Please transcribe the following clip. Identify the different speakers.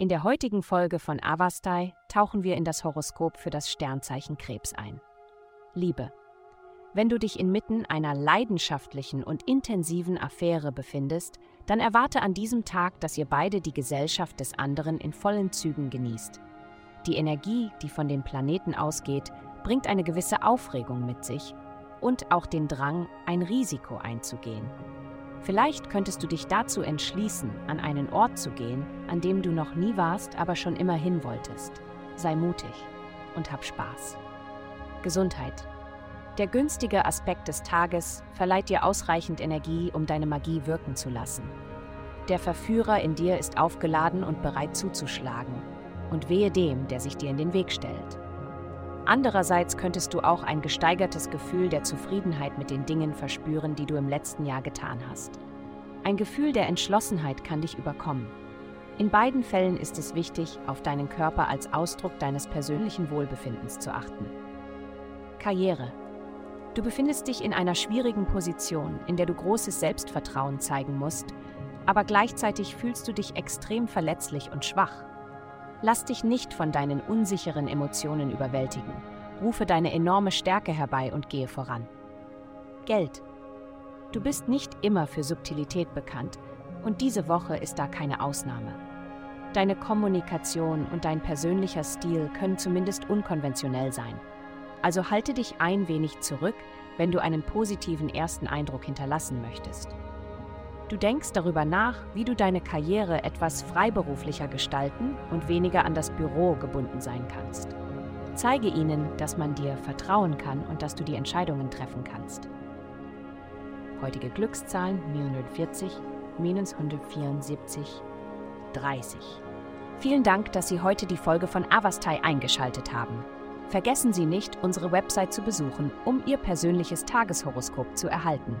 Speaker 1: In der heutigen Folge von Avastai tauchen wir in das Horoskop für das Sternzeichen Krebs ein. Liebe. Wenn du dich inmitten einer leidenschaftlichen und intensiven Affäre befindest, dann erwarte an diesem Tag, dass ihr beide die Gesellschaft des anderen in vollen Zügen genießt. Die Energie, die von den Planeten ausgeht, bringt eine gewisse Aufregung mit sich und auch den Drang, ein Risiko einzugehen. Vielleicht könntest du dich dazu entschließen, an einen Ort zu gehen, an dem du noch nie warst, aber schon immer hin wolltest. Sei mutig und hab Spaß. Gesundheit. Der günstige Aspekt des Tages verleiht dir ausreichend Energie, um deine Magie wirken zu lassen. Der Verführer in dir ist aufgeladen und bereit zuzuschlagen. Und wehe dem, der sich dir in den Weg stellt. Andererseits könntest du auch ein gesteigertes Gefühl der Zufriedenheit mit den Dingen verspüren, die du im letzten Jahr getan hast. Ein Gefühl der Entschlossenheit kann dich überkommen. In beiden Fällen ist es wichtig, auf deinen Körper als Ausdruck deines persönlichen Wohlbefindens zu achten. Karriere. Du befindest dich in einer schwierigen Position, in der du großes Selbstvertrauen zeigen musst, aber gleichzeitig fühlst du dich extrem verletzlich und schwach. Lass dich nicht von deinen unsicheren Emotionen überwältigen. Rufe deine enorme Stärke herbei und gehe voran. Geld. Du bist nicht immer für Subtilität bekannt und diese Woche ist da keine Ausnahme. Deine Kommunikation und dein persönlicher Stil können zumindest unkonventionell sein. Also halte dich ein wenig zurück, wenn du einen positiven ersten Eindruck hinterlassen möchtest. Du denkst darüber nach, wie du deine Karriere etwas freiberuflicher gestalten und weniger an das Büro gebunden sein kannst. Zeige ihnen, dass man dir vertrauen kann und dass du die Entscheidungen treffen kannst. Heutige Glückszahlen 940, minus 174, 30. Vielen Dank, dass Sie heute die Folge von Avastai eingeschaltet haben. Vergessen Sie nicht, unsere Website zu besuchen, um Ihr persönliches Tageshoroskop zu erhalten.